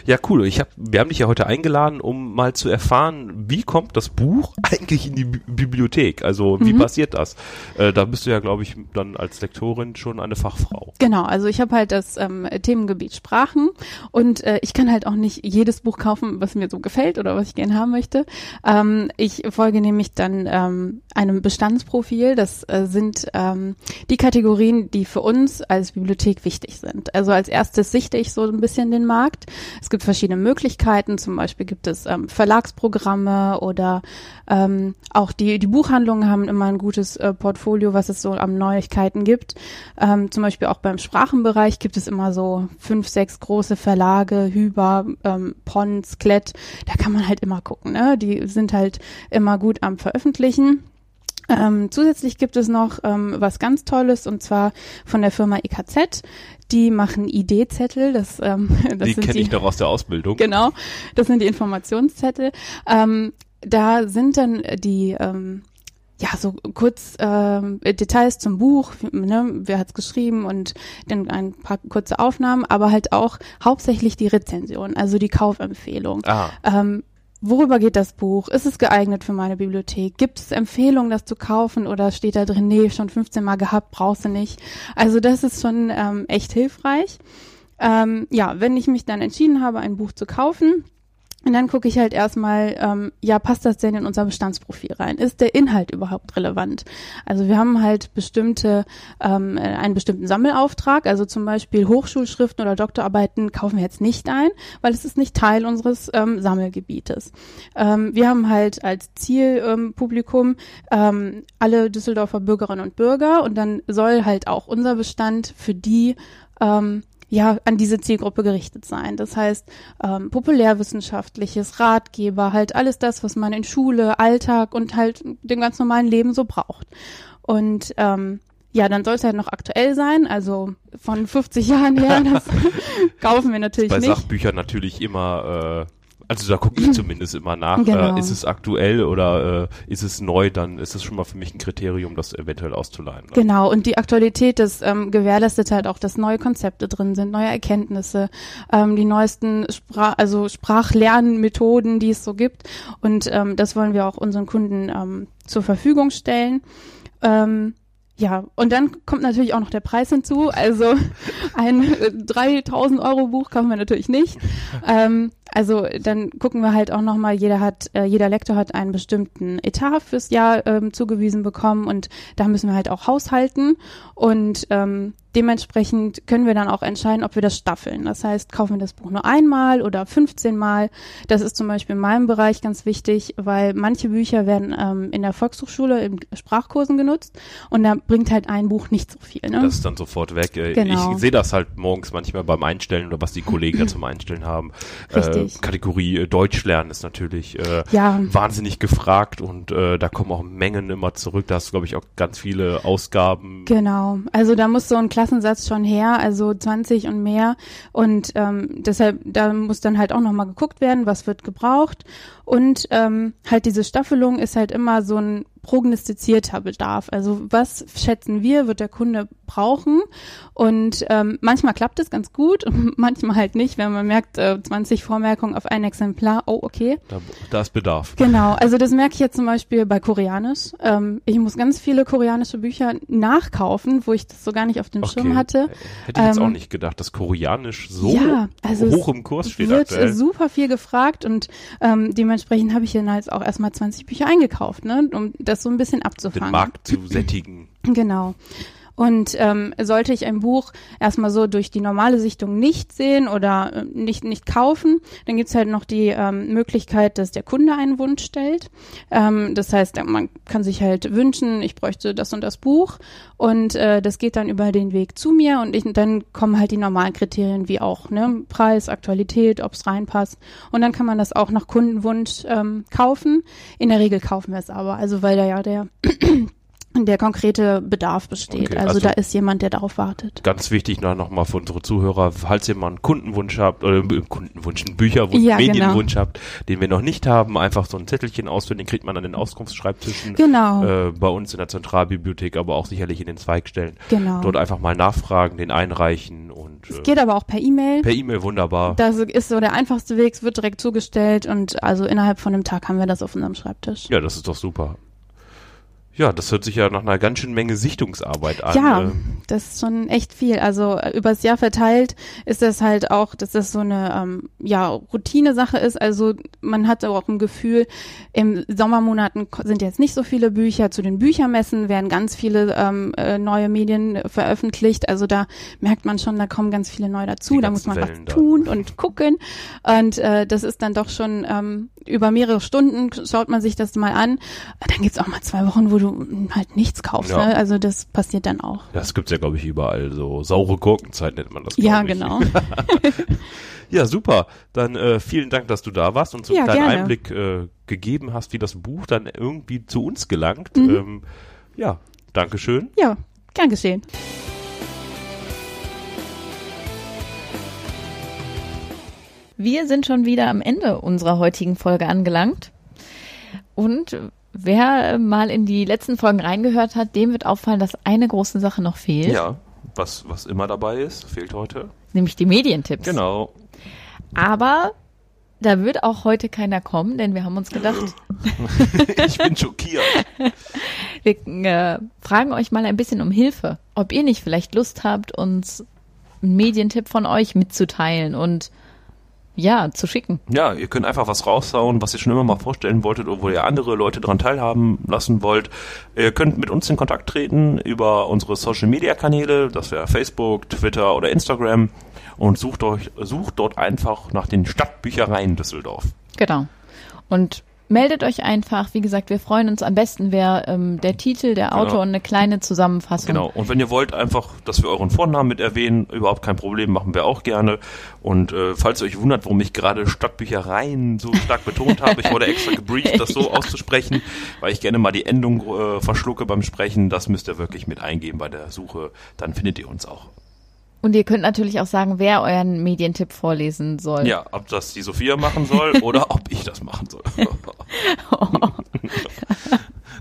Ja, cool. Ich hab, wir haben dich ja heute eingeladen, um mal zu erfahren, wie kommt das Buch eigentlich in die Bi Bibliothek? Also wie Mhm. passiert das? Äh, da bist du ja, glaube ich, dann als Lektorin schon eine Fachfrau. Genau, also ich habe halt das ähm, Themengebiet Sprachen und äh, ich kann halt auch nicht jedes Buch kaufen, was mir so gefällt oder was ich gerne haben möchte. Ähm, ich folge nämlich dann ähm, einem Bestandsprofil. Das äh, sind ähm, die Kategorien, die für uns als Bibliothek wichtig sind. Also als erstes sichte ich so ein bisschen den Markt. Es gibt verschiedene Möglichkeiten. Zum Beispiel gibt es ähm, Verlagsprogramme oder ähm, auch die, die Buchhandlungen haben immer ein gutes äh, Portfolio, was es so an Neuigkeiten gibt. Ähm, zum Beispiel auch beim Sprachenbereich gibt es immer so fünf, sechs große Verlage, Hüber, ähm, Pons, Klett. Da kann man halt immer gucken. Ne? Die sind halt immer gut am Veröffentlichen. Ähm, zusätzlich gibt es noch ähm, was ganz Tolles und zwar von der Firma EKZ. Die machen ID-Zettel. Das, ähm, das die kenne ich noch aus der Ausbildung. Genau, das sind die Informationszettel. Ähm, da sind dann die ähm, ja so kurz ähm, Details zum Buch, ne, wer hat's geschrieben und dann ein paar kurze Aufnahmen, aber halt auch hauptsächlich die Rezension, also die Kaufempfehlung. Ah, Ähm, worüber geht das Buch? Ist es geeignet für meine Bibliothek? Gibt es Empfehlungen, das zu kaufen oder steht da drin, nee, schon 15 Mal gehabt, brauchst du nicht? Also das ist schon ähm, echt hilfreich. Ähm, ja, wenn ich mich dann entschieden habe, ein Buch zu kaufen, und dann gucke ich halt erstmal, ähm, ja, passt das denn in unser Bestandsprofil rein? Ist der Inhalt überhaupt relevant? Also wir haben halt bestimmte, ähm, äh, einen bestimmten Sammelauftrag, also zum Beispiel Hochschulschriften oder Doktorarbeiten kaufen wir jetzt nicht ein, weil es ist nicht Teil unseres ähm, Sammelgebietes. Ähm, wir haben halt als Zielpublikum ähm, ähm, alle Düsseldorfer Bürgerinnen und Bürger und dann soll halt auch unser Bestand für die ähm, ja, an diese Zielgruppe gerichtet sein. Das heißt, ähm, populärwissenschaftliches, Ratgeber, halt alles das, was man in Schule, Alltag und halt dem ganz normalen Leben so braucht. Und ähm, ja, dann soll es halt noch aktuell sein, also von 50 Jahren her, das kaufen wir natürlich bei nicht. Sachbüchern natürlich immer, äh, also da gucke ich zumindest immer nach, Genau. äh, ist es aktuell oder äh, ist es neu, dann ist es schon mal für mich ein Kriterium, das eventuell auszuleihen. Ne? Genau, und die Aktualität, das ähm, gewährleistet halt auch, dass neue Konzepte drin sind, neue Erkenntnisse, ähm, die neuesten Sprach, also Sprachlernmethoden, die es so gibt. Und ähm, das wollen wir auch unseren Kunden ähm, zur Verfügung stellen. Ähm, ja, und dann kommt natürlich auch noch der Preis hinzu. Also ein äh, 3000 Euro Buch kaufen wir natürlich nicht. Ähm, also dann gucken wir halt auch nochmal, jeder hat, äh, jeder Lektor hat einen bestimmten Etat fürs Jahr ähm, zugewiesen bekommen und da müssen wir halt auch haushalten und ähm, dementsprechend können wir dann auch entscheiden, ob wir das staffeln. Das heißt, kaufen wir das Buch nur einmal oder 15 Mal. Das ist zum Beispiel in meinem Bereich ganz wichtig, weil manche Bücher werden ähm, in der Volkshochschule in Sprachkursen genutzt und da bringt halt ein Buch nicht so viel. Ne? Das ist dann sofort weg. Äh, Genau. Ich sehe das halt morgens manchmal beim Einstellen oder was die Kollegen da zum Einstellen haben. Richtig. Richtig. Kategorie äh, Deutsch lernen ist natürlich äh, Ja. wahnsinnig gefragt und äh, da kommen auch Mengen immer zurück. Da hast du, glaube ich, auch ganz viele Ausgaben. Genau, also da muss so ein Klassensatz schon her, also 20 und mehr und ähm, deshalb, da muss dann halt auch nochmal geguckt werden, was wird gebraucht und ähm, halt diese Staffelung ist halt immer so ein prognostizierter Bedarf. Also was schätzen wir, wird der Kunde brauchen und ähm, manchmal klappt es ganz gut und manchmal halt nicht, wenn man merkt, äh, 20 Vormerkungen auf ein Exemplar, oh okay. Da, da ist Bedarf. Genau, also das merke ich jetzt zum Beispiel bei Koreanisch. Ähm, ich muss ganz viele koreanische Bücher nachkaufen, wo ich das so gar nicht auf dem Schirm hatte. Hätte ich jetzt Ähm, auch nicht gedacht, dass Koreanisch so ja, also hoch im Kurs steht wird aktuell. super viel gefragt und ähm, dementsprechend habe ich dann halt auch erstmal 20 Bücher eingekauft, ne, um das so ein bisschen den abzufangen. Markt zu sättigen. Genau. Und ähm, sollte ich ein Buch erstmal so durch die normale Sichtung nicht sehen oder äh, nicht, nicht kaufen, dann gibt's halt noch die ähm, Möglichkeit, dass der Kunde einen Wunsch stellt. Ähm, das heißt, man kann sich halt wünschen, ich bräuchte das und das Buch und äh, das geht dann über den Weg zu mir und ich, dann kommen halt die normalen Kriterien wie auch ne, Preis, Aktualität, ob's reinpasst und dann kann man das auch nach Kundenwunsch ähm, kaufen. In der Regel kaufen wir es aber, also weil da ja der der konkrete Bedarf besteht. Okay, also, also- da ist jemand, der darauf wartet. Ganz wichtig noch, noch mal für unsere Zuhörer, falls ihr mal einen Kundenwunsch habt, oder einen Kundenwunsch, einen Bücherwunsch, Ja, genau. Medienwunsch habt, den wir noch nicht haben, einfach so ein Zettelchen ausfüllen, den kriegt man an den Auskunftsschreibtischen. Genau, Äh, bei uns in der Zentralbibliothek, aber auch sicherlich in den Zweigstellen. genau. Dort einfach mal nachfragen, den einreichen und Es äh, geht aber auch per E-Mail. per E-Mail wunderbar. Das ist so der einfachste Weg, es wird direkt zugestellt und also innerhalb von einem Tag haben wir das auf unserem Schreibtisch. Ja, das ist doch super. Ja, das hört sich ja nach einer ganz schön Menge Sichtungsarbeit an. Ja, Ähm, das ist schon echt viel. Also äh, übers Jahr verteilt ist das halt auch, dass das so eine ähm, ja, Routine-Sache ist. Also man hat auch ein Gefühl, im Sommermonaten sind jetzt nicht so viele Bücher. Zu den Büchermessen werden ganz viele ähm, äh, neue Medien veröffentlicht. Also da merkt man schon, da kommen ganz viele neu dazu. Die Da muss man Wellen was da. tun und gucken. Und äh, das ist dann doch schon ähm, über mehrere Stunden schaut man sich das mal an. Dann gibt's auch mal zwei Wochen, wo du halt nichts kaufst. Ja. Ne? Also das passiert dann auch. das gibt's ja, glaube ich, überall. So saure Gurkenzeit nennt man das. Ja, ich. genau. Ja, super. Dann äh, vielen Dank, dass du da warst und so einen Ja, kleinen gerne. Einblick äh, gegeben hast, wie das Buch dann irgendwie zu uns gelangt. Mhm. Ähm, ja, Dankeschön. Ja, gern geschehen. Wir sind schon wieder am Ende unserer heutigen Folge angelangt. Und wer mal in die letzten Folgen reingehört hat, dem wird auffallen, dass eine große Sache noch fehlt, Ja, was, was immer dabei ist, fehlt heute. nämlich die Medientipps. Genau. Aber da wird auch heute keiner kommen, denn wir haben uns gedacht, ich bin schockiert. wir äh, fragen euch mal ein bisschen um Hilfe, ob ihr nicht vielleicht Lust habt, uns einen Medientipp von euch mitzuteilen und ja, zu schicken. Ja, ihr könnt einfach was raushauen, was ihr schon immer mal vorstellen wolltet oder wo ihr andere Leute daran teilhaben lassen wollt. Ihr könnt mit uns in Kontakt treten über unsere Social Media Kanäle, das wäre Facebook, Twitter oder Instagram und sucht euch, sucht dort einfach nach den Stadtbüchereien Düsseldorf. Genau. Und meldet euch einfach. Wie gesagt, wir freuen uns am besten, wäre ähm, der Titel, der Autor Genau. und eine kleine Zusammenfassung. Genau. Und wenn ihr wollt einfach, dass wir euren Vornamen mit erwähnen, überhaupt kein Problem, machen wir auch gerne. Und äh, falls ihr euch wundert, warum ich gerade Stadtbüchereien so stark betont habe, ich wurde extra gebrieft, das so auszusprechen, weil ich gerne mal die Endung äh, verschlucke beim Sprechen. Das müsst ihr wirklich mit eingeben bei der Suche. Dann findet ihr uns auch. Und ihr könnt natürlich auch sagen, wer euren Medientipp vorlesen soll. Ja, ob das die Sophia machen soll oder ob ich das machen soll.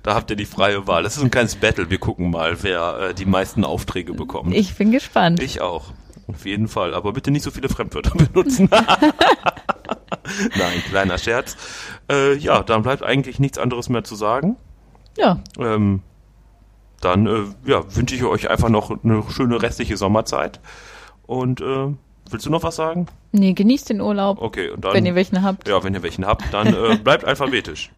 da habt ihr die freie Wahl. Das ist ein kleines Battle. Wir gucken mal, wer äh, die meisten Aufträge bekommt. Ich bin gespannt. Ich auch. Auf jeden Fall. Aber bitte nicht so viele Fremdwörter benutzen. Nein, kleiner Scherz. Äh, ja, dann bleibt eigentlich nichts anderes mehr zu sagen. Ja, Ähm, dann äh, ja, wünsche ich euch einfach noch eine schöne restliche Sommerzeit. Und äh, willst du noch was sagen? nee, genießt den Urlaub, Okay, und dann. wenn ihr welchen habt. ja, wenn ihr welchen habt, dann äh, bleibt alphabetisch.